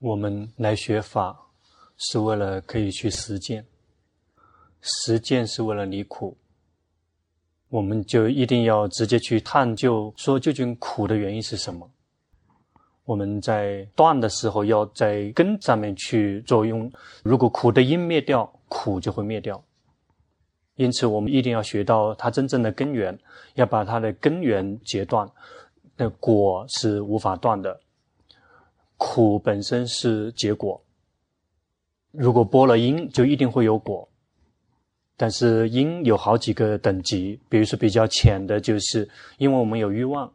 我们来学法是为了可以去实践，实践是为了离苦。我们就一定要直接去探究，说究竟苦的原因是什么？我们在断的时候，要在根上面去作用。如果苦的因灭掉，苦就会灭掉。因此，我们一定要学到它真正的根源，要把它的根源截断。那果是无法断的，苦本身是结果。如果播了因，就一定会有果。但是因有好几个等级，比如说比较浅的，就是因为我们有欲望，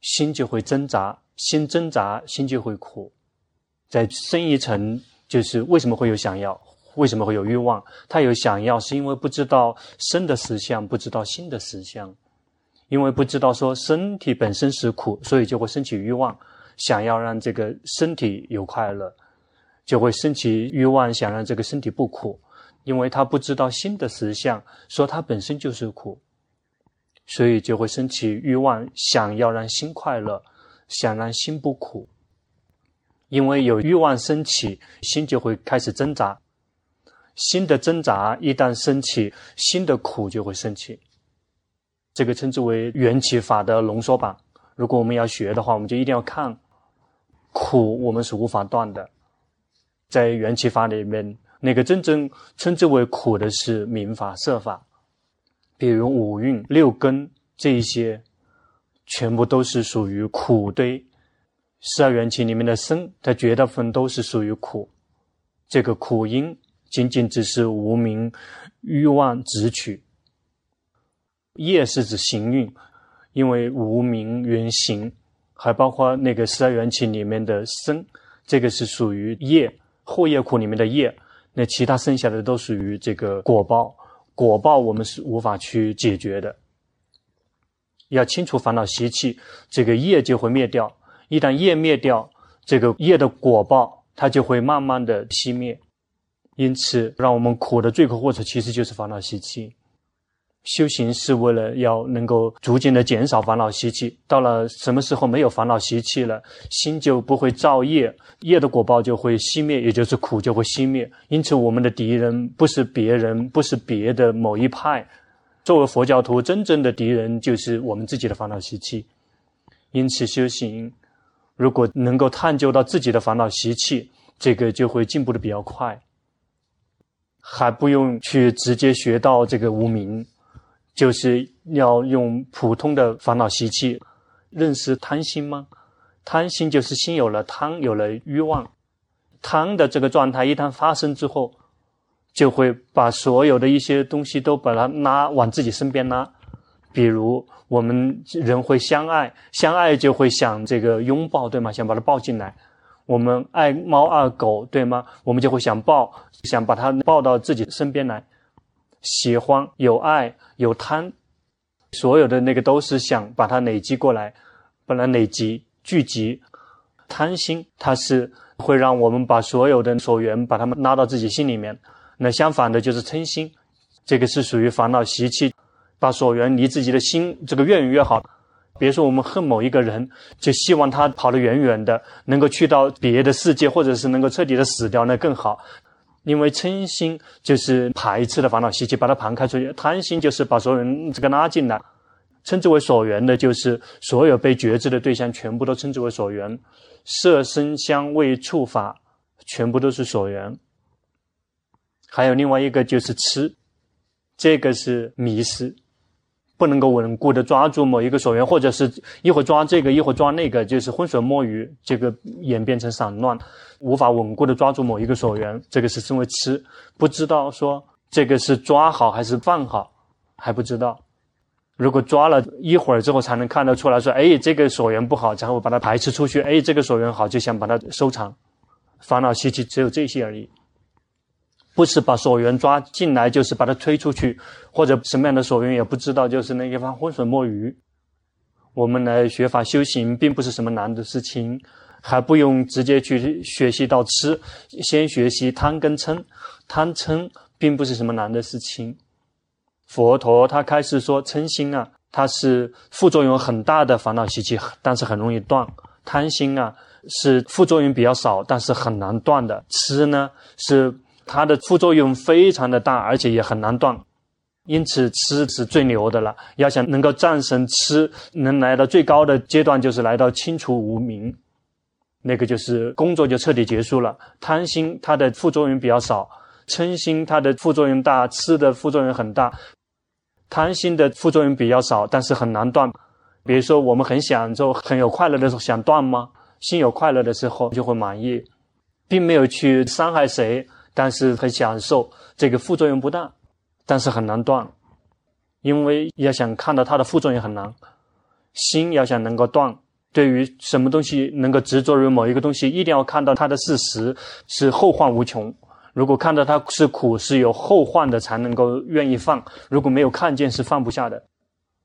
心就会挣扎，心挣扎，心就会苦。再深一层，就是为什么会有想要，为什么会有欲望？他有想要，是因为不知道身的实相，不知道心的实相，因为不知道说身体本身是苦，所以就会升起欲望，想要让这个身体有快乐，就会升起欲望，想让这个身体不苦。因为他不知道心的实相，说它本身就是苦，所以就会升起欲望，想要让心快乐，想让心不苦。因为有欲望升起，心就会开始挣扎，心的挣扎一旦升起，心的苦就会升起。这个称之为缘起法的浓缩版。如果我们要学的话，我们就一定要看苦，我们是无法断的，在缘起法里面。那个真正称之为苦的是名法、色法，比如五蕴、六根这一些，全部都是属于苦堆。十二缘起里面的生，它绝大部分都是属于苦。这个苦因仅仅只是无明欲望执取。业是指行蕴，因为无明缘行，还包括那个十二缘起里面的生，这个是属于业，后业苦里面的业。那其他剩下的都属于这个果报，果报我们是无法去解决的。要清除烦恼习气，这个业就会灭掉。一旦业灭掉，这个业的果报它就会慢慢的熄灭。因此，让我们苦的罪魁祸首其实就是烦恼习气。修行是为了要能够逐渐的减少烦恼习气，到了什么时候没有烦恼习气了，心就不会造业，业的果报就会熄灭，也就是苦就会熄灭。因此，我们的敌人不是别人，不是别的某一派。作为佛教徒，真正的敌人就是我们自己的烦恼习气。因此，修行如果能够探究到自己的烦恼习气，这个就会进步的比较快，还不用去直接学到这个无明。就是要用普通的烦恼习气认识贪心吗？贪心就是心有了贪，有了欲望，贪的这个状态一旦发生之后，就会把所有的一些东西都把它拉往自己身边拉。比如我们人会相爱，相爱就会想这个拥抱，对吗？想把它抱进来。我们爱猫爱狗，对吗？我们就会想抱，想把它抱到自己身边来。喜欢有爱有贪，所有的那个都是想把它累积过来，把它累积聚集。贪心它是会让我们把所有的所缘把它们拉到自己心里面。那相反的就是嗔心，这个是属于烦恼习气，把所缘离自己的心这个越远越好。别说我们恨某一个人，就希望他跑得远远的，能够去到别的世界，或者是能够彻底的死掉，那更好。因为嗔心就是排斥的烦恼习气，把它盘开出去；贪心就是把所有人这个拉进来，称之为所缘的，就是所有被觉知的对象，全部都称之为所缘。色、声、香、味、触、法，全部都是所缘。还有另外一个就是痴，这个是迷失。不能够稳固的抓住某一个所缘，或者是一会抓这个，一会抓那个，就是浑水摸鱼，这个演变成散乱，无法稳固的抓住某一个所缘，这个是称为痴，不知道说这个是抓好还是放好，还不知道。如果抓了一会儿之后，才能看得出来说，哎，这个所缘不好，才会把它排斥出去。哎，这个所缘好，就想把它收藏。烦恼习气只有这些而已。不是把所缘抓进来，就是把它推出去，或者什么样的所缘也不知道，就是那地方浑水摸鱼。我们来学法修行，并不是什么难的事情，还不用直接去学习到吃，先学习贪跟嗔。贪嗔并不是什么难的事情。佛陀他开始说，嗔心啊，它是副作用很大的烦恼习气，但是很容易断；贪心啊，是副作用比较少，但是很难断的。痴呢，是它的副作用非常的大，而且也很难断。因此，吃是最牛的了。要想能够战胜吃，能来到最高的阶段，就是来到清除无明，那个就是工作就彻底结束了。贪心它的副作用比较少，嗔心它的副作用大，吃的副作用很大。贪心的副作用比较少，但是很难断。比如说，我们很享受、很有快乐的时候，想断吗？心有快乐的时候就会满意，并没有去伤害谁，但是很享受，这个副作用不大，但是很难断，因为要想看到它的副作用很难。心要想能够断，对于什么东西能够执着于某一个东西，一定要看到它的事实是后患无穷。如果看到它是苦，是有后患的，才能够愿意放；如果没有看见，是放不下的。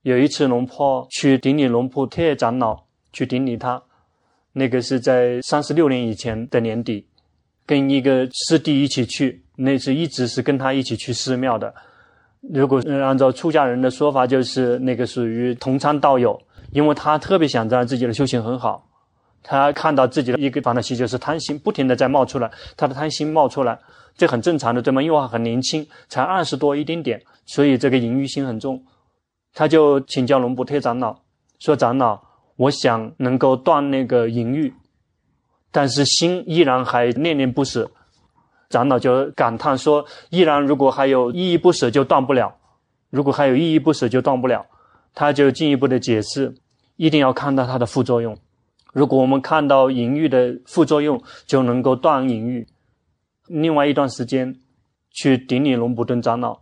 有一次，龙坡去顶礼龙婆特长老去顶礼他，那个是在三十六年以前的年底，跟一个师弟一起去，那是一直是跟他一起去寺庙的。如果按照出家人的说法，就是那个属于同参道友，因为他特别想让自己的修行很好，他看到自己的一个烦恼习就是贪心，不停的在冒出来，他的贪心冒出来，这很正常的，对吗？因为他很年轻，才二十多一点点，所以这个淫欲心很重。他就请教龙普特长老说：“长老，我想能够断那个淫欲，但是心依然还恋恋不舍。”长老就感叹说：“依然如果还有依依不舍，就断不了；如果还有依依不舍，就断不了。”他就进一步的解释：“一定要看到它的副作用。如果我们看到淫欲的副作用，就能够断淫欲。”另外一段时间，去顶礼龙普顿长老。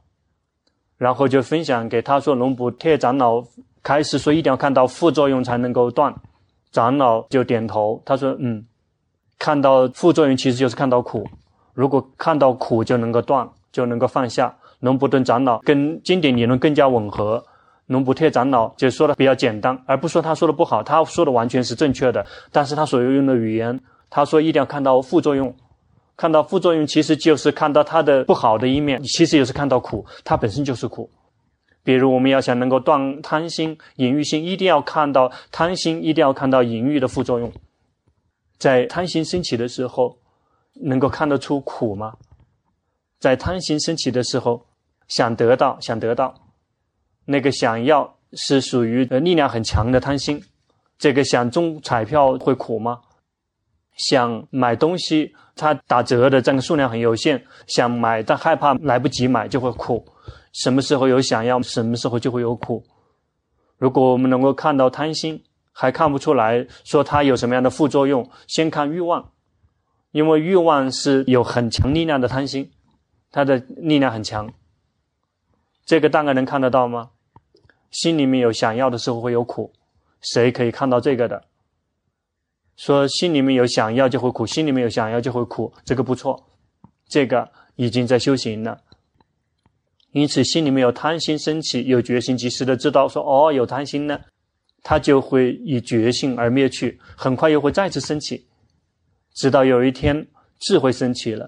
然后就分享给他说，龙普特长老开始说，一定要看到副作用才能够断。长老就点头，他说：“嗯，看到副作用其实就是看到苦。如果看到苦就能够断，就能够放下。”龙普顿长老跟经典理论更加吻合。龙普特长老就说的比较简单，而不说他说的不好，他说的完全是正确的。但是他所用的语言，他说一定要看到副作用。看到副作用，其实就是看到它的不好的一面，其实也是看到苦，它本身就是苦。比如我们要想能够断贪心、淫欲心，一定要看到贪心，一定要看到淫欲的副作用。在贪心升起的时候，能够看得出苦吗？在贪心升起的时候，想得到，想得到，那个想要是属于力量很强的贪心。这个想中彩票会苦吗？想买东西，它打折的这个数量很有限，想买但害怕来不及买就会苦。什么时候有想要，什么时候就会有苦。如果我们能够看到贪心，还看不出来说它有什么样的副作用，先看欲望，因为欲望是有很强力量的贪心，它的力量很强。这个大概能看得到吗？心里面有想要的时候会有苦，谁可以看到这个的？说心里面有想要就会苦，心里面有想要就会苦，这个不错，这个已经在修行了。因此，心里面有贪心升起，有决心及时的知道说哦，有贪心呢，他就会以觉性而灭去，很快又会再次升起，直到有一天智慧升起了，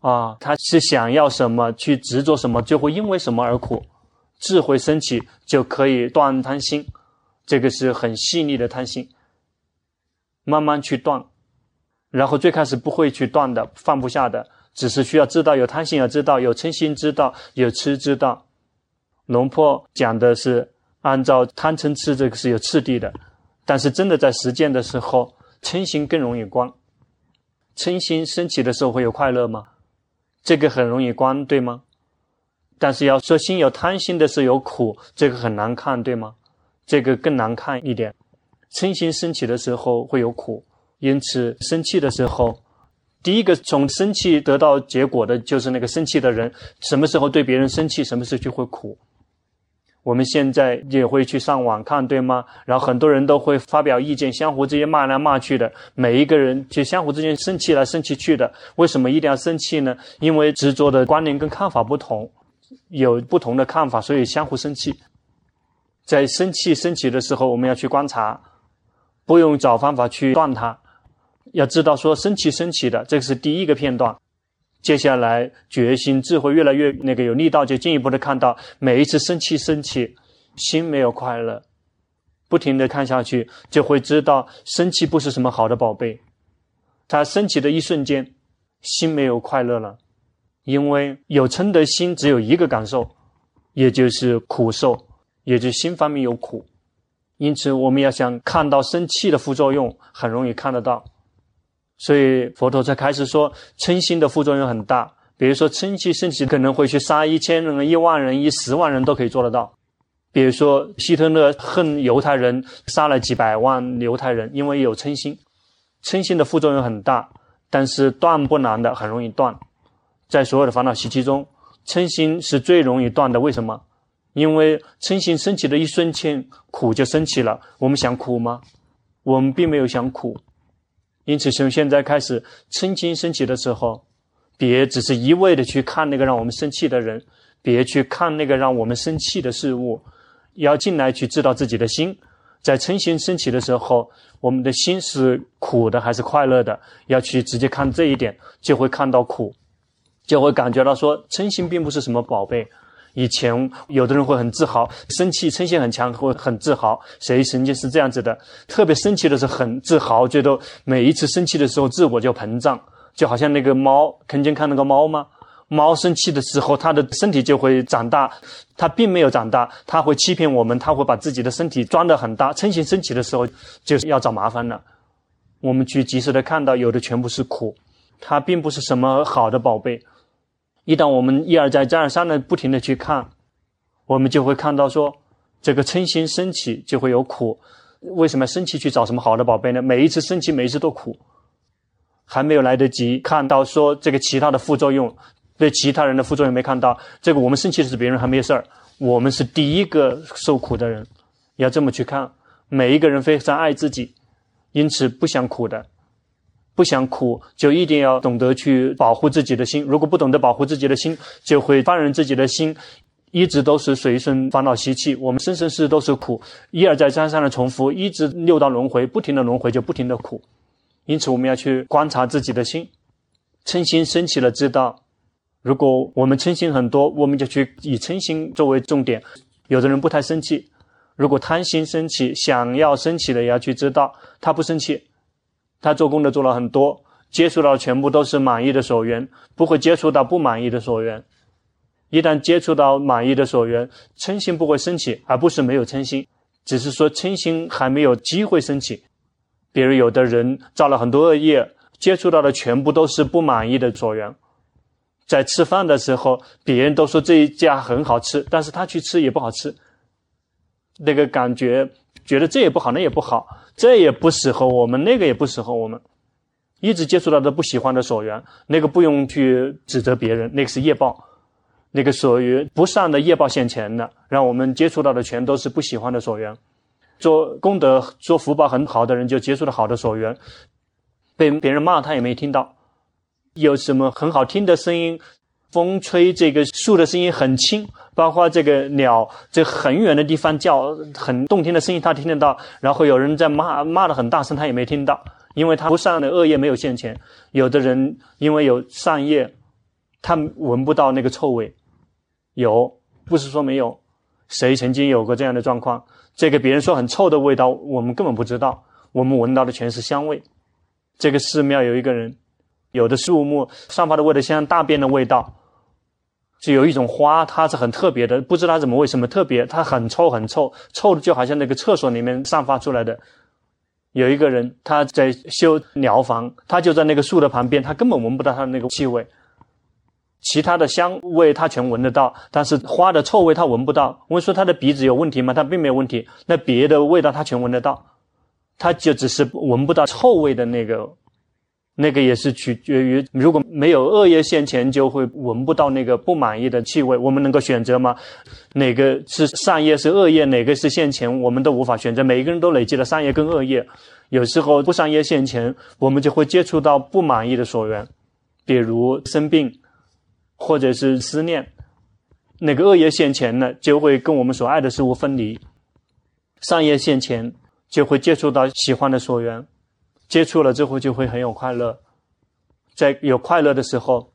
啊，他是想要什么去执着什么，就会因为什么而苦，智慧升起就可以断贪心，这个是很细腻的贪心。慢慢去断，然后最开始不会去断的，放不下的，只是需要知道有贪心，要知道有嗔心，知道有痴，知道。龙破讲的是按照贪嗔痴这个是有次第的，但是真的在实践的时候，嗔心更容易观。嗔心升起的时候会有快乐吗？这个很容易观，对吗？但是要说心有贪心的时候有苦，这个很难看，对吗？这个更难看一点。嗔心升起的时候会有苦，因此生气的时候，第一个从生气得到结果的就是那个生气的人。什么时候对别人生气，什么时候就会苦。我们现在也会去上网看，对吗？然后很多人都会发表意见，相互之间骂来骂去的，每一个人就相互之间生气来生气去的。为什么一定要生气呢？因为执着的观念跟看法不同，有不同的看法，所以相互生气。在生气升起的时候，我们要去观察。不用找方法去断它，要知道说生气生气的，这个是第一个片段。接下来决心智慧越来越那个有力道，就进一步的看到每一次生气生气，心没有快乐，不停的看下去，就会知道生气不是什么好的宝贝。他升起的一瞬间，心没有快乐了，因为有嗔的心只有一个感受，也就是苦受，也就心方面有苦。因此，我们要想看到生气的副作用，很容易看得到。所以佛陀才开始说，嗔心的副作用很大。比如说，嗔气升起可能会去杀一千人、一万人、一十万人都可以做得到。比如说，希特勒恨犹太人，杀了几百万犹太人，因为有嗔心。嗔心的副作用很大，但是断不难的，很容易断。在所有的烦恼习气中，嗔心是最容易断的。为什么？因为嗔心升起的一瞬间，苦就升起了。我们想苦吗？我们并没有想苦。因此，从现在开始，嗔心升起的时候，别只是一味的去看那个让我们生气的人，别去看那个让我们生气的事物，要进来去知道自己的心。在嗔心升起的时候，我们的心是苦的还是快乐的？要去直接看这一点，就会看到苦，就会感觉到说，嗔心并不是什么宝贝。以前有的人会很自豪，生气嗔心很强，会很自豪。谁曾经是这样子的？特别生气的时候很自豪，觉得每一次生气的时候自我就膨胀，就好像那个猫，曾经看那个猫吗？猫生气的时候，它的身体就会长大，它并没有长大，它会欺骗我们，它会把自己的身体装得很大。嗔心升起的时候，就是要找麻烦了。我们去及时的看到，有的全部是苦，它并不是什么好的宝贝。一旦我们一而再、再而三的不停的去看，我们就会看到说，这个嗔心升起就会有苦。为什么要生气去找什么好的宝贝呢？每一次生气，每一次都苦，还没有来得及看到说这个其他的副作用。对其他人的副作用没看到，这个我们生气的是别人还没事儿，我们是第一个受苦的人，要这么去看。每一个人非常爱自己，因此不想苦的，不想苦就一定要懂得去保护自己的心。如果不懂得保护自己的心，就会放任自己的心一直都是随顺烦恼习气。我们生生世世都是苦，一而再、再而三的重复，一直六道轮回，不停的轮回就不停的苦。因此我们要去观察自己的心，嗔心升起了，知道。如果我们嗔心很多，我们就去以嗔心作为重点。有的人不太生气，如果贪心升起，想要升起的也要去知道，他不生气，他做功德做了很多，接触到全部都是满意的所缘，不会接触到不满意的所缘。一旦接触到满意的所缘，嗔心不会升起，而不是没有嗔心，只是说嗔心还没有机会升起。比如有的人造了很多恶业，接触到的全部都是不满意的所缘。在吃饭的时候，别人都说这一家很好吃，但是他去吃也不好吃。那个感觉，觉得这也不好，那也不好，这也不适合我们，那个也不适合我们。一直接触到的不喜欢的所缘，那个不用去指责别人，那个是业报，那个属于不善的业报现前的，让我们接触到的全都是不喜欢的所缘。做功德、做福报很好的人，就接触到好的所缘，被别人骂他也没听到。有什么很好听的声音？风吹这个树的声音很轻，包括这个鸟，这很远的地方叫很动听的声音，他听得到。然后有人在骂，骂得很大声，他也没听到，因为他不善的恶业没有现前。有的人因为有善业，他闻不到那个臭味。有，不是说没有。谁曾经有过这样的状况？这个别人说很臭的味道，我们根本不知道，我们闻到的全是香味。这个寺庙有一个人。有的树木散发的味道像大便的味道，就有一种花，它是很特别的，不知道它怎么为什么特别，它很臭很臭，臭的就好像那个厕所里面散发出来的。有一个人他在修寮房，他就在那个树的旁边，他根本闻不到他的那个气味，其他的香味他全闻得到，但是花的臭味他闻不到。我说他的鼻子有问题吗？他并没有问题，那别的味道他全闻得到，他就只是闻不到臭味的那个。那个也是取决于，如果没有恶业现前，就会闻不到那个不满意的气味。我们能够选择吗？哪个是善业是恶业？哪个是现前？我们都无法选择。每一个人都累积了善业跟恶业，有时候不善业现前，我们就会接触到不满意的所缘，比如生病，或者是思念。那个恶业现前呢，就会跟我们所爱的事物分离；善业现前，就会接触到喜欢的所缘。接触了之后就会很有快乐，在有快乐的时候，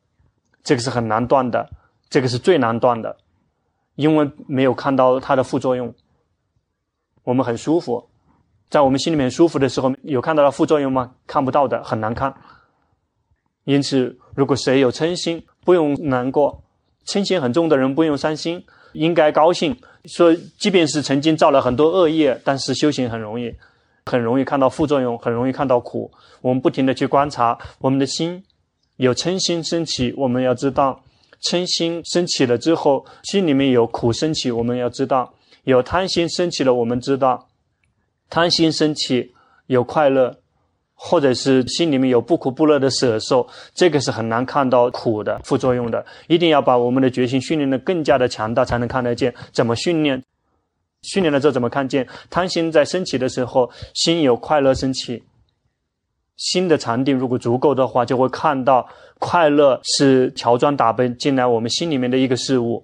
这个是很难断的，这个是最难断的，因为没有看到它的副作用。我们很舒服，在我们心里面舒服的时候，有看到它副作用吗？看不到的，很难看。因此，如果谁有嗔心，不用难过；嗔心很重的人不用伤心，应该高兴。说，即便是曾经造了很多恶业，但是修行很容易，很容易看到副作用，很容易看到苦。我们不停的去观察我们的心，有嗔心升起，我们要知道，嗔心升起了之后，心里面有苦升起，我们要知道，有贪心升起了，我们知道，贪心升起有快乐。或者是心里面有不苦不乐的舍受，这个是很难看到苦的副作用的。一定要把我们的决心训练得更加的强大，才能看得见。怎么训练？训练了之后怎么看见？贪心在升起的时候，心有快乐升起，心的禅定如果足够的话，就会看到快乐是乔装打扮进来我们心里面的一个事物。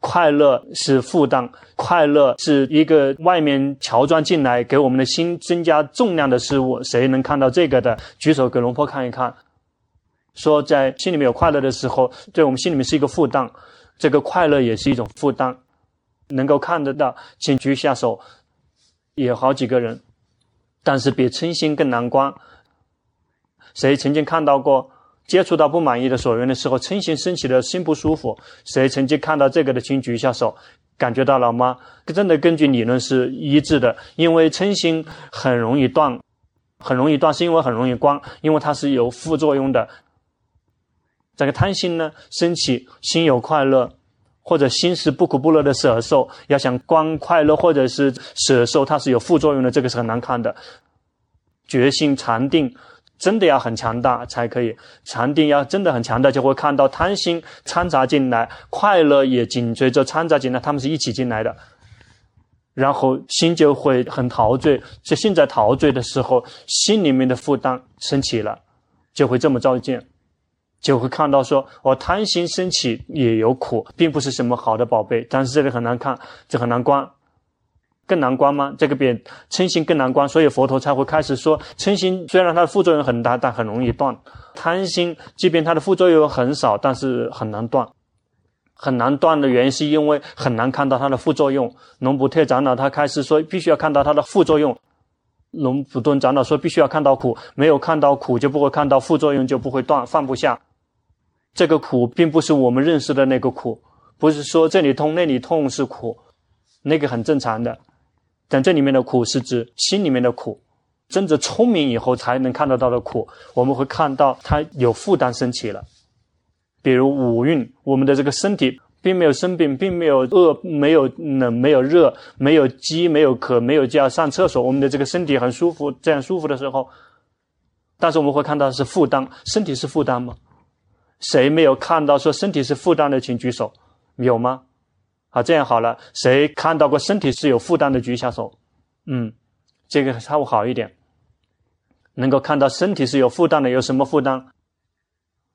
快乐是负担，快乐是一个外面乔装进来给我们的心增加重量的事物。谁能看到这个的？举手给龙婆看一看。说在心里面有快乐的时候，对我们心里面是一个负担，这个快乐也是一种负担。能够看得到，请举一下手。有好几个人，但是比嗔心更难关。谁曾经看到过？接触到不满意的所缘的时候，嗔心升起的心不舒服。谁曾经看到这个的，请举一下手，感觉到了吗？真的根据理论是一致的，因为嗔心很容易断，很容易断，是因为很容易关，因为它是有副作用的。这个贪心呢，升起心有快乐，或者心是不苦不乐的舍受，要想关快乐或者是舍受，它是有副作用的，这个是很难看的。决心禅定。真的要很强大才可以，禅定要真的很强大，就会看到贪心掺杂进来，快乐也紧随着掺杂进来，他们是一起进来的，然后心就会很陶醉。就心在陶醉的时候，心里面的负担升起了，就会这么照见，就会看到说，我贪心升起也有苦，并不是什么好的宝贝，但是这里很难看，这很难关。更难关吗？这个比嗔心更难关，所以佛陀才会开始说，嗔心虽然它的副作用很大，但很容易断；贪心即便它的副作用很少，但是很难断。很难断的原因是因为很难看到它的副作用。龙普特长老他开始说，必须要看到它的副作用。龙普顿长老说，必须要看到苦，没有看到苦，就不会看到副作用，就不会断，放不下。这个苦并不是我们认识的那个苦，不是说这里痛那里痛是苦，那个很正常的。但这里面的苦是指心里面的苦，真正聪明以后才能看得到的苦。我们会看到它有负担升起了，比如五蕴，我们的这个身体并没有生病，并没有饿，没有冷，没有热，没有饥，没有渴，没有就要上厕所。我们的这个身体很舒服，这样舒服的时候，但是我们会看到是负担，身体是负担吗？谁没有看到说身体是负担的，请举手，有吗？好，这样好了。谁看到过身体是有负担的，举一下手。嗯，这个稍微好一点。能够看到身体是有负担的，有什么负担？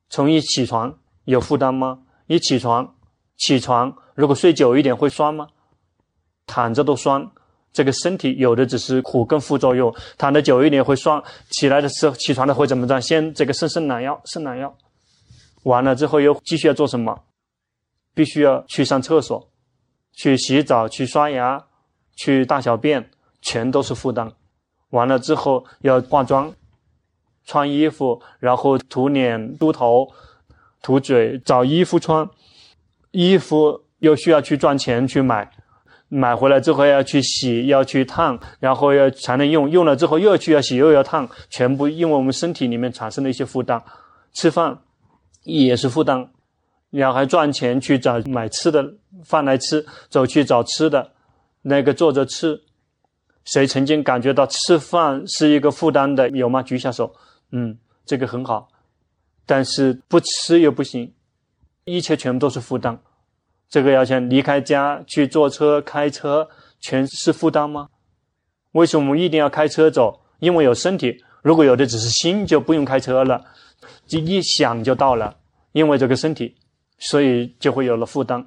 从一起床有负担吗？一起床，起床，如果睡久一点会酸吗？躺着都酸。这个身体有的只是苦跟副作用，躺的久一点会酸。起来的时候，起床的会怎么着？先这个伸伸懒腰，伸懒腰，完了之后又继续要做什么？必须要去上厕所。去洗澡、去刷牙、去大小便，全都是负担。完了之后要化妆、穿衣服，然后涂脸、梳头、涂嘴、找衣服穿。衣服又需要去赚钱去买，买回来之后要去洗、要去烫，然后要才能用。用了之后又要去要洗又要烫，全部因为我们身体里面产生的一些负担。吃饭也是负担。然后还赚钱去找买吃的饭来吃，走去找吃的，那个坐着吃。谁曾经感觉到吃饭是一个负担的？有吗？举下手。嗯，这个很好，但是不吃又不行，一切全部都是负担。这个要想离开家去坐车、开车，全是负担吗？为什么我们一定要开车走？因为有身体。如果有的只是心，就不用开车了，一想就到了。因为这个身体。所以就会有了负担，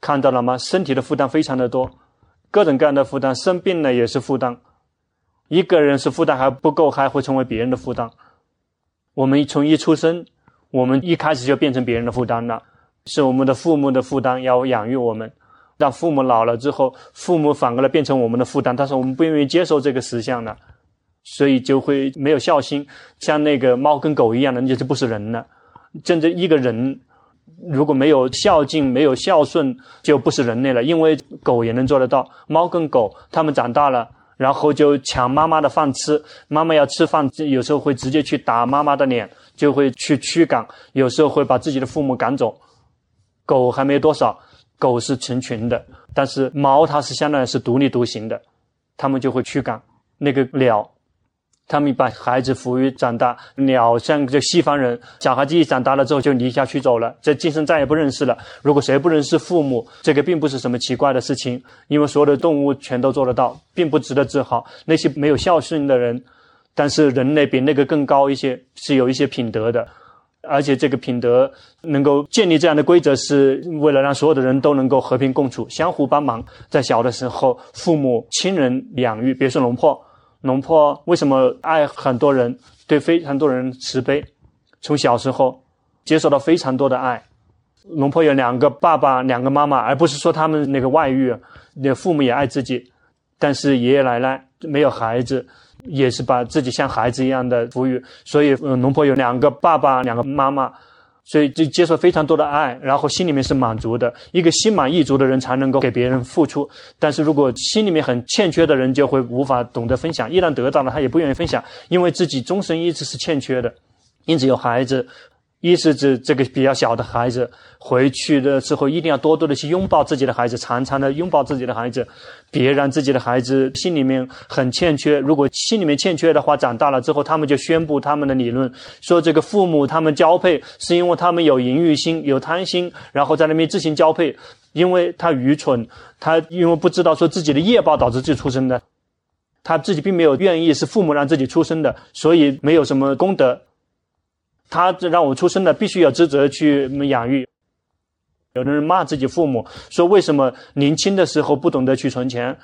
看到了吗？身体的负担非常的多，各种各样的负担，生病了也是负担。一个人是负担还不够，还会成为别人的负担。我们从一出生，我们一开始就变成别人的负担了，是我们的父母的负担，要养育我们。让父母老了之后，父母反过来变成我们的负担，但是我们不愿意接受这个实相了。所以就会没有孝心，像那个猫跟狗一样的，那就不是人了。真正一个人如果没有孝敬、没有孝顺，就不是人类了。因为狗也能做得到，猫跟狗，它们长大了，然后就抢妈妈的饭吃，妈妈要吃饭，有时候会直接去打妈妈的脸，就会去驱赶，有时候会把自己的父母赶走。狗还没多少，狗是成群的，但是猫它是相当于是独立独行的，它们就会驱赶那个鸟。他们把孩子抚育长大，鸟像这西方人，小孩子一长大了之后就离家出走了，这今生再也不认识了。如果谁不认识父母，这个并不是什么奇怪的事情，因为所有的动物全都做得到，并不值得自豪。那些没有孝顺的人，但是人类比那个更高一些，是有一些品德的，而且这个品德能够建立这样的规则，是为了让所有的人都能够和平共处，相互帮忙。在小的时候，父母亲人养育，别说龙婆。龙婆为什么爱很多人，对非常多人慈悲？从小时候接受到非常多的爱。龙婆有两个爸爸，两个妈妈，而不是说他们那个外遇，那父母也爱自己，但是爷爷奶奶没有孩子，也是把自己像孩子一样的抚育。所以，嗯，龙婆有两个爸爸，两个妈妈。所以就接受非常多的爱，然后心里面是满足的。一个心满意足的人才能够给别人付出。但是如果心里面很欠缺的人，就会无法懂得分享。一旦得到了，他也不愿意分享，因为自己终身一直是欠缺的。因此有孩子。一是指这个比较小的孩子回去的时候，一定要多多的去拥抱自己的孩子，常常的拥抱自己的孩子，别让自己的孩子心里面很欠缺。如果心里面欠缺的话，长大了之后，他们就宣布他们的理论，说这个父母他们交配是因为他们有淫欲心、有贪心，然后在那边自行交配，因为他愚蠢，他因为不知道说自己的业报导致自己出生的，他自己并没有愿意是父母让自己出生的，所以没有什么功德。他让我出生的，必须要职责去养育。有的人骂自己父母，说为什么年轻的时候不懂得去存钱，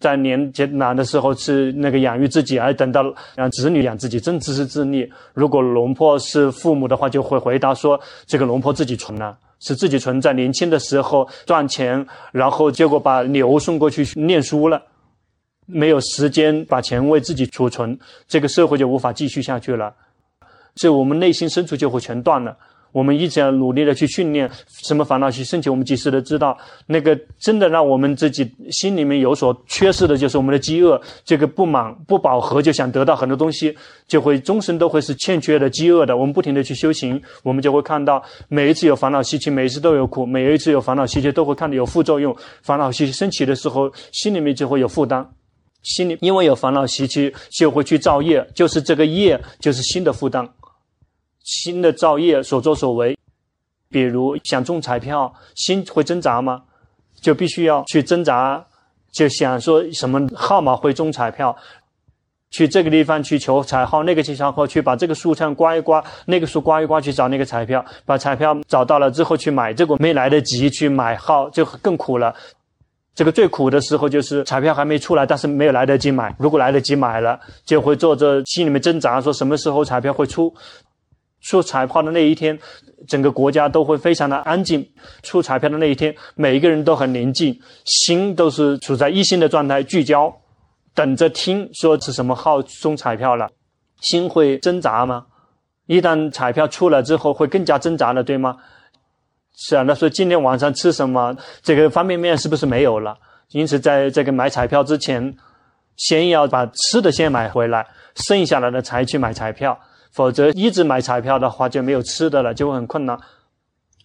在年艰难的时候是那个养育自己，而等到让子女养自己，真自私自利。如果龙婆是父母的话，就会回答说：这个龙婆自己存了，是自己存在年轻的时候赚钱，然后结果把牛送过去念书了，没有时间把钱为自己储存，这个社会就无法继续下去了。所以我们内心深处就会全断了。我们一直要努力的去训练，什么烦恼去升起，我们及时的知道。那个真的让我们自己心里面有所缺失的，就是我们的饥饿，这个不满、不饱和，就想得到很多东西，就会终生都会是欠缺的、饥饿的。我们不停的去修行，我们就会看到，每一次有烦恼习气，每一次都有苦；每一次有烦恼习气，都会看到有副作用。烦恼习气升起的时候，心里面就会有负担。心里因为有烦恼习气，就会去造业，就是这个业，就是心的负担。新的造业所作所为，比如想中彩票，心会挣扎吗？就必须要去挣扎，就想说什么号码会中彩票，去这个地方去求彩号，那个去求彩号，去把这个树上刮一刮，那个树刮一刮，去找那个彩票，把彩票找到了之后去买，结果没来得及去买号，就更苦了。这个最苦的时候就是彩票还没出来，但是没有来得及买。如果来得及买了，就会做着心里面挣扎，说什么时候彩票会出。出彩票的那一天，整个国家都会非常的安静。出彩票的那一天，每一个人都很宁静，心都是处在一心的状态，聚焦，等着听说是什么号中彩票了。心会挣扎吗？一旦彩票出来之后，会更加挣扎了，对吗？是啊，那说今天晚上吃什么？这个方便面是不是没有了？因此，在这个买彩票之前，先要把吃的先买回来，剩下来的才去买彩票。否则一直买彩票的话，就没有吃的了，就会很困难。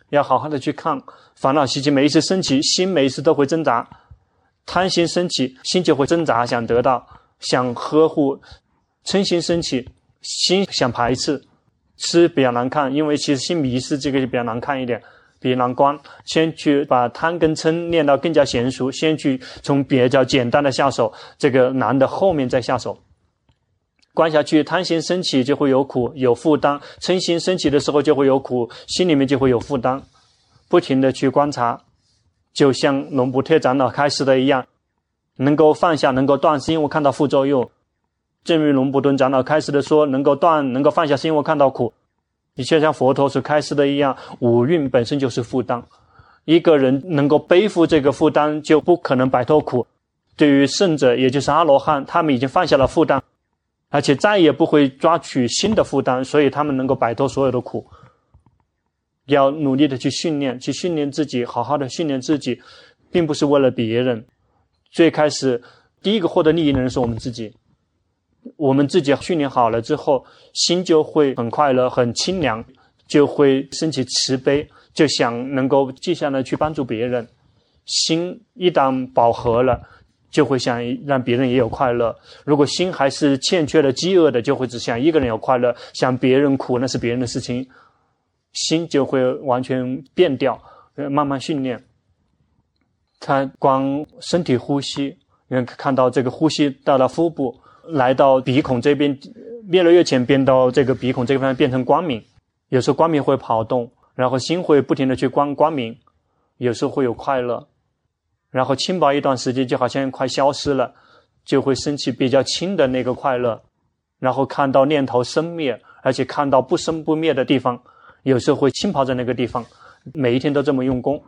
要好好的去看烦恼习气，每一次升起，心每一次都会挣扎。贪心升起，心就会挣扎，想得到，想呵护；嗔心升起，心想排斥。吃比较难看，因为其实心迷失这个就比较难看一点，比较难关。先去把贪跟嗔练到更加娴熟，先去从比较简单的下手，这个难的后面再下手。观下去，贪心升起就会有苦，有负担；嗔心升起的时候就会有苦，心里面就会有负担。不停的去观察，就像龙布特长老开始的一样，能够放下，能够断，是因为看到副作用。正如龙布顿长老开始的说，能够断，能够放下，是因为看到苦。你就像佛陀所开示的一样，五蕴本身就是负担，一个人能够背负这个负担，就不可能摆脱苦。对于圣者，也就是阿罗汉，他们已经放下了负担。而且再也不会抓取新的负担，所以他们能够摆脱所有的苦。要努力的去训练，去训练自己，好好的训练自己，并不是为了别人。最开始，第一个获得利益的人是我们自己。我们自己训练好了之后，心就会很快乐、很清凉，就会升起慈悲，就想能够接下来去帮助别人。心一旦饱和了，就会想让别人也有快乐。如果心还是欠缺的、饥饿的，就会只想一个人有快乐，想别人苦，那是别人的事情。心就会完全变掉。慢慢训练，他光身体呼吸，能看到这个呼吸到了腹部。来到鼻孔这边，越来越浅，变到这个鼻孔这个地方变成光明。有时候光明会跑动，然后心会不停的去观光明。有时候会有快乐，然后轻薄一段时间，就好像快消失了，就会升起比较轻的那个快乐。然后看到念头生灭，而且看到不生不灭的地方，有时候会浸泡在那个地方。每一天都这么用功，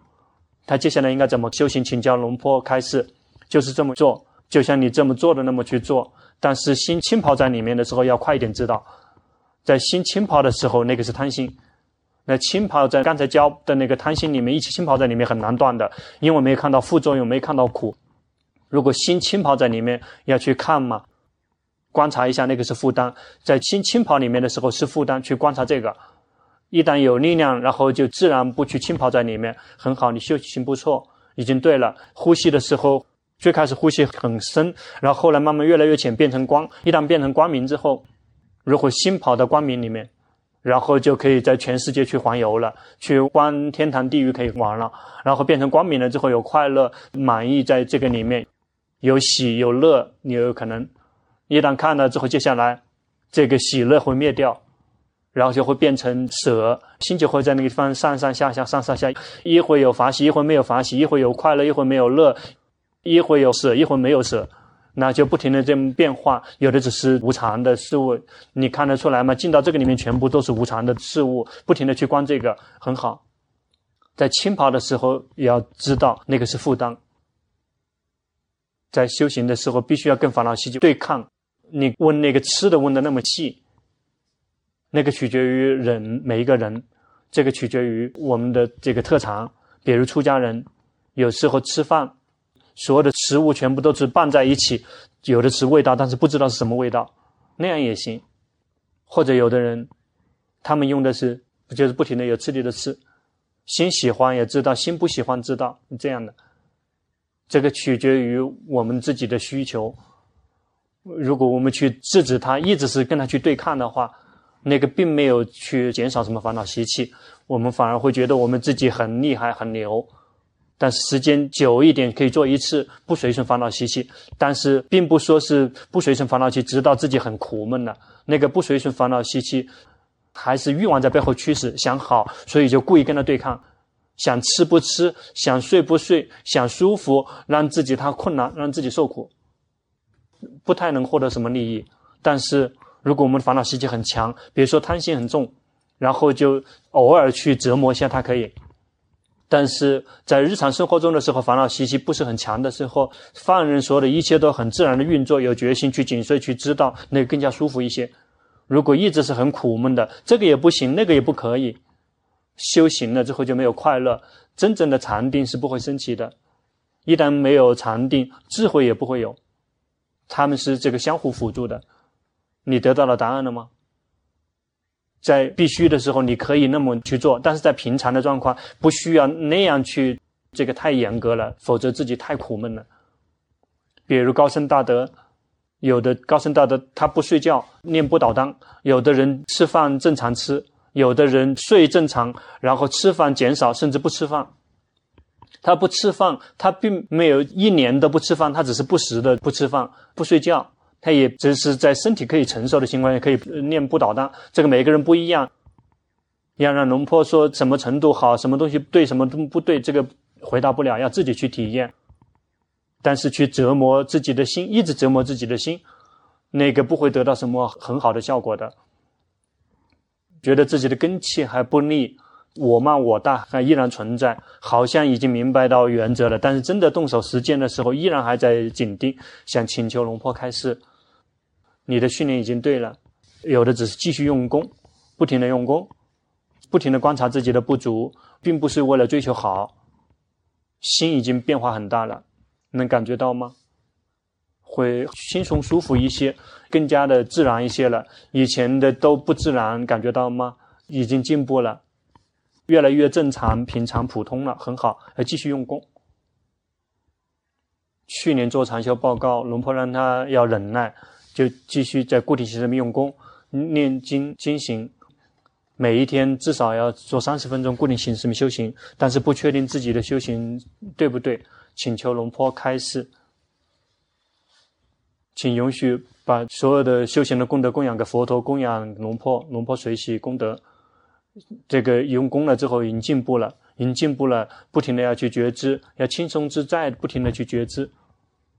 他接下来应该怎么修行？请教龙坡开示，就是这么做，就像你这么做的那么去做。但是心浸泡在里面的时候，要快一点知道，在心浸泡的时候，那个是贪心。那浸泡在刚才教的那个贪心里面，一起浸泡在里面很难断的，因为没有看到副作用，没看到苦。如果心浸泡在里面，要去看嘛，观察一下那个是负担。在心浸泡里面的时候是负担，去观察这个。一旦有力量，然后就自然不去浸泡在里面，很好，你修行不错，已经对了。呼吸的时候。最开始呼吸很深，然后后来慢慢越来越浅，变成光。一旦变成光明之后，如果心跑到光明里面，然后就可以在全世界去环游了，去观天堂地狱可以玩了。然后变成光明了之后，有快乐满意在这个里面，有喜有乐，你有可能一旦看了之后，接下来这个喜乐会灭掉，然后就会变成舍，心就会在那个地方上上下下上上下，一会有法喜，一会没有法喜，一会有快乐，一会没有乐。一会有舍，一会没有舍，那就不停的这么变化。有的只是无常的事物，你看得出来吗？进到这个里面，全部都是无常的事物，不停的去观这个很好。在浸泡的时候，也要知道那个是负担。在修行的时候，必须要跟烦恼习气对抗。你问那个吃的问的那么细，那个取决于人，每一个人，这个取决于我们的这个特长。比如出家人，有时候吃饭。所有的食物全部都是拌在一起，有的是味道，但是不知道是什么味道，那样也行。或者有的人，他们用的是，就是不停的有次第的吃，心喜欢也知道，心不喜欢知道，这样的。这个取决于我们自己的需求。如果我们去制止他，一直是跟他去对抗的话，那个并没有去减少什么烦恼习气，我们反而会觉得我们自己很厉害、很牛。但是时间久一点可以做一次不随顺烦恼习气，但是并不说是不随顺烦恼习气，知道自己很苦闷了。那个不随顺烦恼习气，还是欲望在背后驱使，想好，所以就故意跟他对抗，想吃不吃，想睡不睡，想舒服，让自己他困难，让自己受苦，不太能获得什么利益。但是如果我们的烦恼习气很强，比如说贪心很重，然后就偶尔去折磨一下，他可以。但是在日常生活中的时候，烦恼习气不是很强的时候，放任所有的一切都很自然的运作，有决心去紧随去知道，那更加舒服一些。如果一直是很苦闷的，这个也不行，那个也不可以，修行了之后就没有快乐，真正的禅定是不会升起的。一旦没有禅定，智慧也不会有，他们是这个相互辅助的。你得到了答案了吗？在必须的时候，你可以那么去做，但是在平常的状况，不需要那样去，这个太严格了，否则自己太苦闷了。比如高僧大德，有的高僧大德他不睡觉，念不倒当；有的人吃饭正常吃，有的人睡正常，然后吃饭减少，甚至不吃饭。他不吃饭，他并没有一年都不吃饭，他只是不时的不吃饭，不睡觉。他也只是在身体可以承受的情况下，可以念不倒当。这个每个人不一样，要让龙婆说什么程度好，什么东西对，什么东西不对，这个回答不了，要自己去体验。但是去折磨自己的心，一直折磨自己的心，那个不会得到什么很好的效果的。觉得自己的根气还不利，我慢我大还依然存在，好像已经明白到原则了，但是真的动手实践的时候，依然还在紧盯，想请求龙婆开示。你的训练已经对了。有的只是继续用功，不停的用功，不停的观察自己的不足，并不是为了追求好。心已经变化很大了，能感觉到吗？会轻松舒服一些，更加的自然一些了。以前的都不自然，感觉到吗？已经进步了，越来越正常、平常、普通了，很好。还继续用功。去年做禅修报告，龙婆让他要忍耐，就继续在固定性上面用功，念经经行，每一天至少要做三十分钟固定形式的修行。但是不确定自己的修行对不对，请求龙婆开示。请允许把所有的修行的功德供养给佛陀，供养龙婆，龙婆随喜功德。这个用功了之后，已经进步了，已经进步了，不停的要去觉知，要轻松自在，不停的去觉知，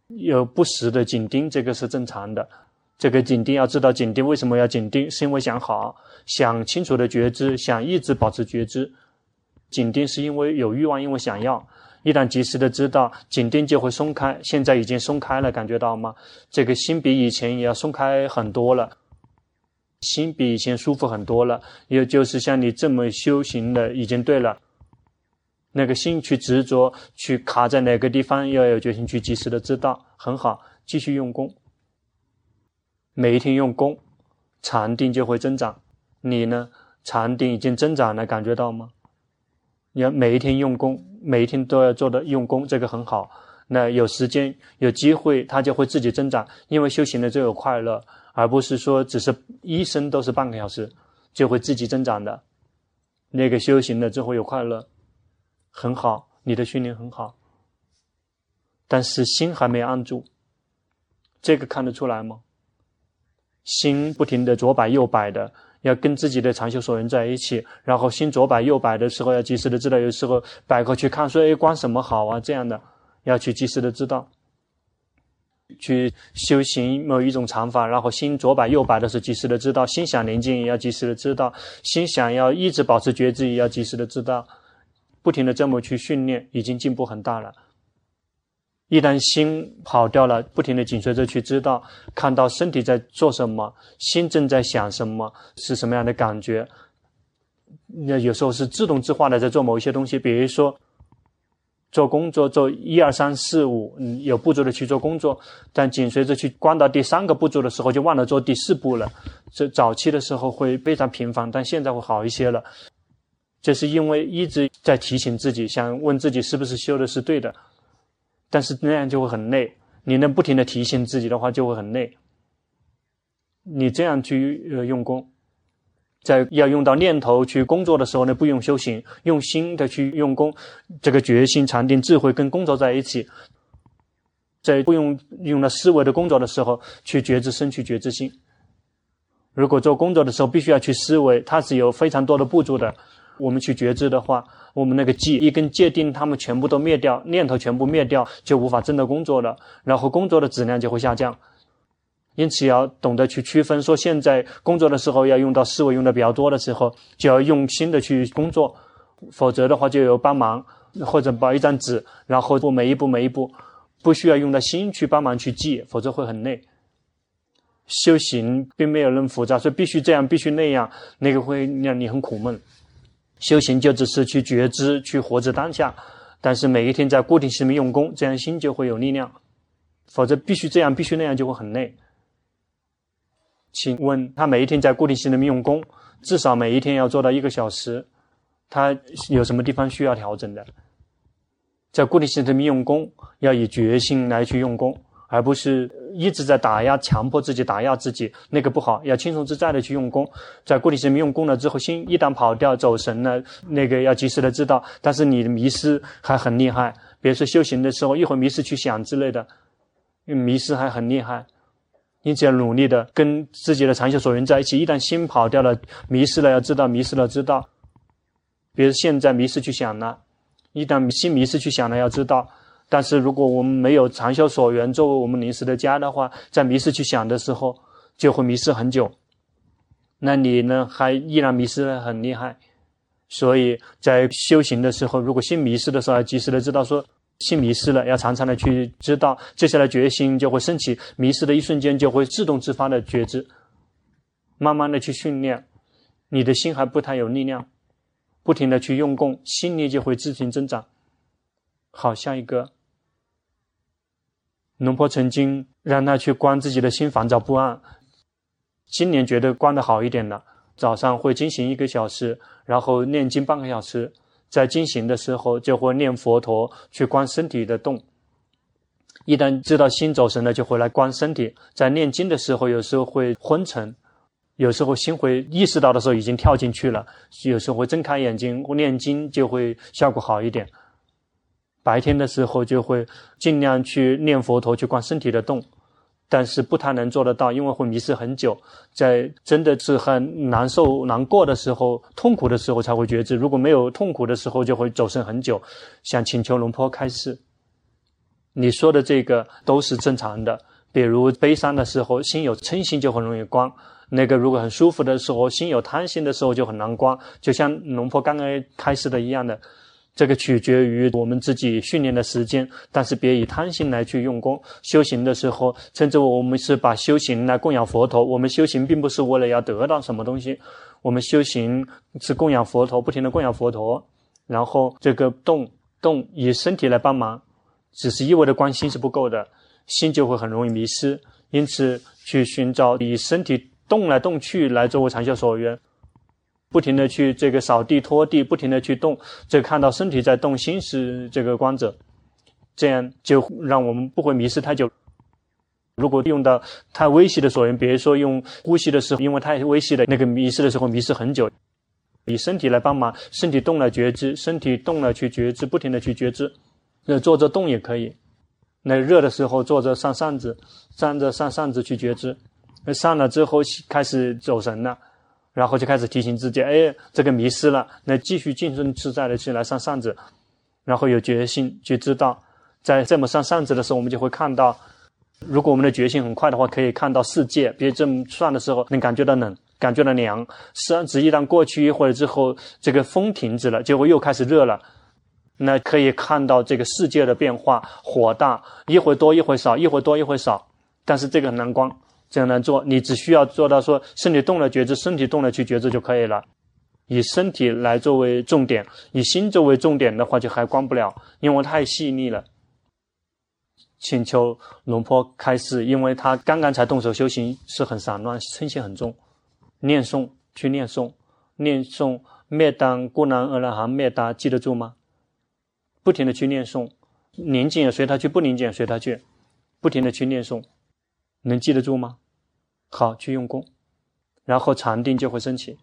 有不时的紧盯，这个是正常的。这个紧盯要知道，紧盯为什么要紧盯？是因为想好，想清楚的觉知，想一直保持觉知。紧盯是因为有欲望，因为想要。一旦及时的知道，紧盯就会松开。现在已经松开了，感觉到吗？这个心比以前也要松开很多了，心比以前舒服很多了。也就是像你这么修行的，已经对了。那个心去执着，去卡在哪个地方，要有决心去及时的知道，很好，继续用功。每一天用功，禅定就会增长。你呢？禅定已经增长了，感觉到吗？你要每一天用功，每一天都要做的用功，这个很好。那有时间、有机会，它就会自己增长。因为修行的就有快乐，而不是说只是一生都是半个小时就会自己增长的。那个修行了之后有快乐，很好，你的训练很好。但是心还没按住，这个看得出来吗？心不停的左摆右摆的。要跟自己的长袖所缘在一起，然后心左摆右摆的时候，要及时的知道。有时候摆过去看，说：“哎，观什么好啊？”这样的，要去及时的知道。去修行某一种禅法，然后心左摆右摆的时候，及时的知道。心想宁静，也要及时的知道。心想要一直保持觉知，也要及时的知道。不停的这么去训练，已经进步很大了。一旦心跑掉了，不停地紧随着去知道，看到身体在做什么，心正在想什么，是什么样的感觉。那有时候是自动自化的在做某一些东西，比如说做工作，做一二三四五，嗯，有步骤的去做工作，但紧随着去关到第三个步骤的时候，就忘了做第四步了。这早期的时候会非常频繁，但现在会好一些了。这是因为一直在提醒自己，想问自己是不是修的是对的。但是那样就会很累，你能不停的提醒自己的话就会很累。你这样去呃用功，在要用到念头去工作的时候呢，不用修行，用心的去用功，这个决心、禅定、智慧跟工作在一起，在不用用到思维的工作的时候，去觉知身，去觉知心。如果做工作的时候必须要去思维，它是有非常多的步骤的。我们去觉知的话，我们那个记一根界定，他们全部都灭掉，念头全部灭掉，就无法真的工作了，然后工作的质量就会下降。因此要懂得去区分，说现在工作的时候要用到思维用的比较多的时候，就要用心的去工作，否则的话就有帮忙或者抱一张纸，然后做每一步每一步不需要用到心去帮忙去记，否则会很累。修行并没有那么复杂，所以必须这样，必须那样，那个会让你很苦闷。修行就只是去觉知，去活在当下，但是每一天在固定时间用功，这样心就会有力量。否则必须这样，必须那样，就会很累。请问他每一天在固定时间用功，至少每一天要做到一个小时，他有什么地方需要调整的？在固定时间用功，要以决心来去用功。而不是一直在打压、强迫自己、打压自己，那个不好。要轻松自在的去用功，在固定时间用功了之后，心一旦跑掉、走神了，那个要及时的知道。但是你的迷失还很厉害，比如说修行的时候，一会迷失去想之类的，迷失还很厉害。你只要努力的跟自己的长袖所缘在一起。一旦心跑掉了、迷失了，要知道迷失了，知道。比如现在迷失去想了，一旦心迷失去想了，要知道。但是如果我们没有长袖所缘作为我们临时的家的话，在迷失去想的时候，就会迷失很久。那你呢，还依然迷失的很厉害。所以在修行的时候，如果心迷失的时候，要及时的知道说，心迷失了，要常常的去知道，接下来决心就会升起，迷失的一瞬间就会自动自发的觉知，慢慢的去训练，你的心还不太有力量，不停的去用功，心力就会自行增长。好，下一个，龙婆曾经让他去观自己的心烦躁不安，今年觉得观的好一点了，早上会进行一个小时，然后念经半个小时。在进行的时候，就会念佛陀去观身体的动。一旦知道心走神了，就回来观身体。在念经的时候，有时候会昏沉，有时候心会意识到的时候已经跳进去了，有时候会睁开眼睛念经，就会效果好一点。白天的时候就会尽量去念佛陀去观身体的动。但是不太能做得到，因为会迷失很久，在真的是很难受、难过的时候、痛苦的时候才会觉知。如果没有痛苦的时候，就会走神很久。想请求龙婆开示，你说的这个都是正常的。比如悲伤的时候，心有嗔心就很容易光；那个如果很舒服的时候，心有贪心的时候就很难观。就像龙婆刚刚开示的一样的。这个取决于我们自己训练的时间，但是别以贪心来去用功。修行的时候，甚至我们是把修行来供养佛陀。我们修行并不是为了要得到什么东西，我们修行是供养佛陀，不停的供养佛陀。然后这个动动以身体来帮忙，只是一味的关心是不够的，心就会很容易迷失。因此，去寻找以身体动来动去来作为禅修所缘。不停的去这个扫地拖地，不停的去动，这看到身体在动，心是这个光者，这样就让我们不会迷失太久。如果用到太微细的所缘，比如说用呼吸的时候，因为太微细的那个迷失的时候，迷失很久。以身体来帮忙，身体动了觉知，身体动了去觉知，不停的去觉知。那坐着动也可以，那热的时候坐着上扇子，站着上扇子去觉知，那上了之后开始走神了。然后就开始提醒自己，哎，这个迷失了，那继续静顺自在的去来上扇子，然后有决心去知道，在这么上扇子的时候，我们就会看到，如果我们的决心很快的话，可以看到世界。比如这么算的时候，能感觉到冷，感觉到凉。扇子一旦过去一会儿之后，这个风停止了，结果又开始热了，那可以看到这个世界的变化，火大，一会多一会少，一会多一会少，但是这个很难观。这样来做，你只需要做到说身体动了觉知，身体动了去觉知就可以了。以身体来作为重点，以心作为重点的话，就还关不了，因为太细腻了。请求龙婆开示，因为他刚刚才动手修行，是很散乱，身心很重。念诵去念诵，念诵灭当孤南阿拉哈灭达，记得住吗？不停的去念诵，宁静也随他去，不宁静也随他去，不停的去念诵，能记得住吗？好，去用功，然后禅定就会升起，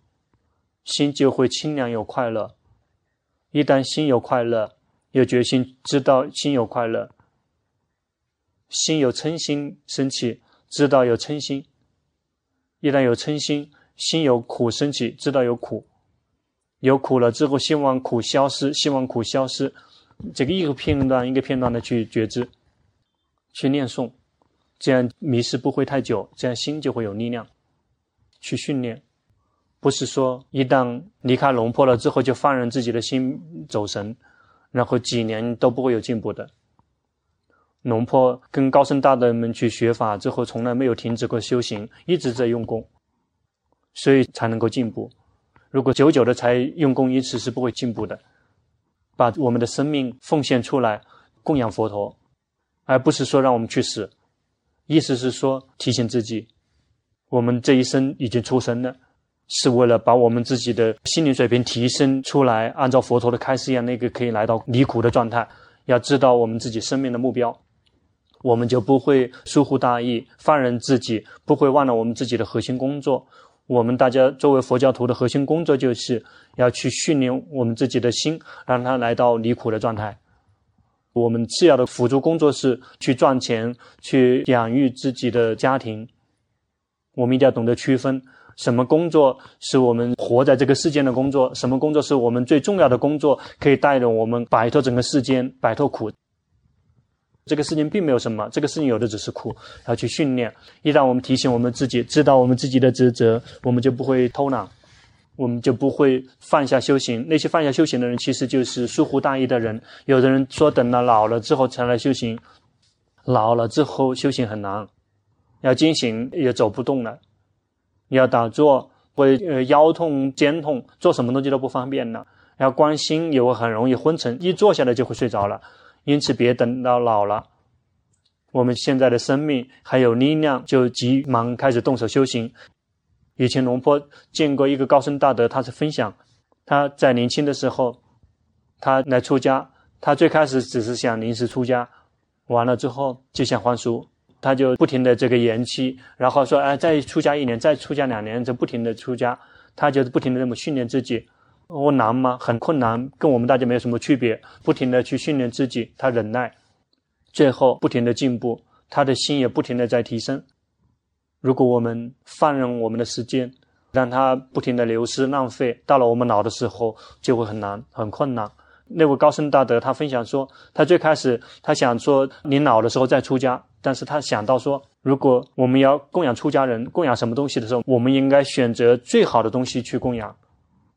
心就会清凉有快乐。一旦心有快乐，有决心，知道心有快乐，心有嗔心升起，知道有嗔心。一旦有嗔心，心有苦升起，知道有苦。有苦了之后，希望苦消失，希望苦消失。这个一个片段一个片段的去觉知，去念诵。这样迷失不会太久，这样心就会有力量去训练。不是说一旦离开龙婆了之后就放任自己的心走神，然后几年都不会有进步的。龙婆跟高僧大德们去学法之后，从来没有停止过修行，一直在用功，所以才能够进步。如果久久的才用功一次，是不会进步的。把我们的生命奉献出来供养佛陀，而不是说让我们去死。意思是说，提醒自己，我们这一生已经出生了，是为了把我们自己的心灵水平提升出来，按照佛陀的开示一样，那个可以来到离苦的状态。要知道我们自己生命的目标，我们就不会疏忽大意，放任自己，不会忘了我们自己的核心工作。我们大家作为佛教徒的核心工作，就是要去训练我们自己的心，让它来到离苦的状态。我们次要的辅助工作是去赚钱，去养育自己的家庭。我们一定要懂得区分，什么工作是我们活在这个世间的工作，什么工作是我们最重要的工作，可以带领我们摆脱整个世间，摆脱苦。这个事情并没有什么，这个事情有的只是苦，要去训练。一旦我们提醒我们自己，知道我们自己的职责，我们就不会偷懒。我们就不会放下修行。那些放下修行的人，其实就是疏忽大意的人。有的人说，等到老了之后才来修行，老了之后修行很难，要经行也走不动了，要打坐会呃腰痛肩痛，做什么东西都不方便了。要观心也会很容易昏沉，一坐下来就会睡着了。因此，别等到老了，我们现在的生命还有力量，就急忙开始动手修行。以前龙坡见过一个高僧大德，他是分享，他在年轻的时候，他来出家，他最开始只是想临时出家，完了之后就想还俗，他就不停的这个延期，然后说，哎，再出家一年，再出家两年，就不停的出家，他就是不停的这么训练自己。我难吗？很困难，跟我们大家没有什么区别，不停的去训练自己，他忍耐，最后不停的进步，他的心也不停的在提升。如果我们放任我们的时间，让它不停的流失浪费，到了我们老的时候就会很难很困难。那位高僧大德他分享说，他最开始他想说，你老的时候再出家，但是他想到说，如果我们要供养出家人，供养什么东西的时候，我们应该选择最好的东西去供养，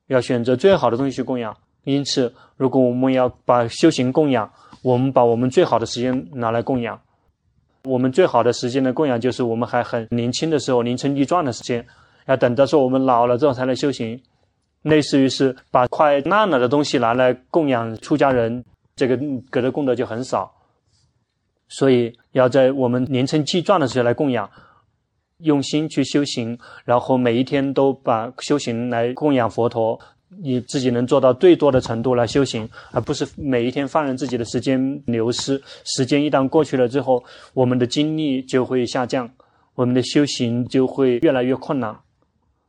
要选择最好的东西去供养。因此，如果我们要把修行供养，我们把我们最好的时间拿来供养。我们最好的时间的供养，就是我们还很年轻的时候，年轻力壮的时间，要等到说我们老了之后才能修行，类似于是把快烂了的东西拿来供养出家人，这个给的功德就很少。所以要在我们年轻气壮的时候来供养，用心去修行，然后每一天都把修行来供养佛陀。你自己能做到最多的程度来修行，而不是每一天放任自己的时间流失。时间一旦过去了之后，我们的精力就会下降，我们的修行就会越来越困难。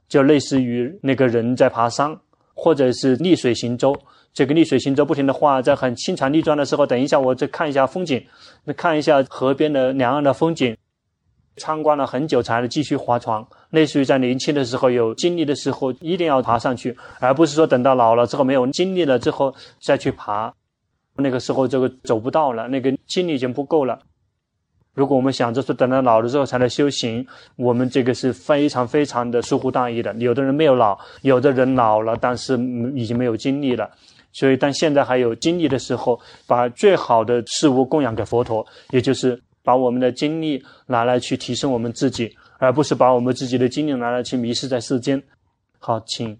就类似于那个人在爬山，或者是逆水行舟。这个逆水行舟不停的话，在很清长力壮的时候，等一下我再看一下风景，那看一下河边的两岸的风景。参观了很久才能继续划船，类似于在年轻的时候有精力的时候一定要爬上去，而不是说等到老了之后没有精力了之后再去爬，那个时候这个走不到了，那个精力已经不够了。如果我们想着说等到老了之后才来修行，我们这个是非常非常的疏忽大意的。有的人没有老，有的人老了，但是已经没有精力了。所以当现在还有精力的时候，把最好的事物供养给佛陀，也就是。把我们的精力拿来去提升我们自己，而不是把我们自己的精力拿来去迷失在世间。好，请。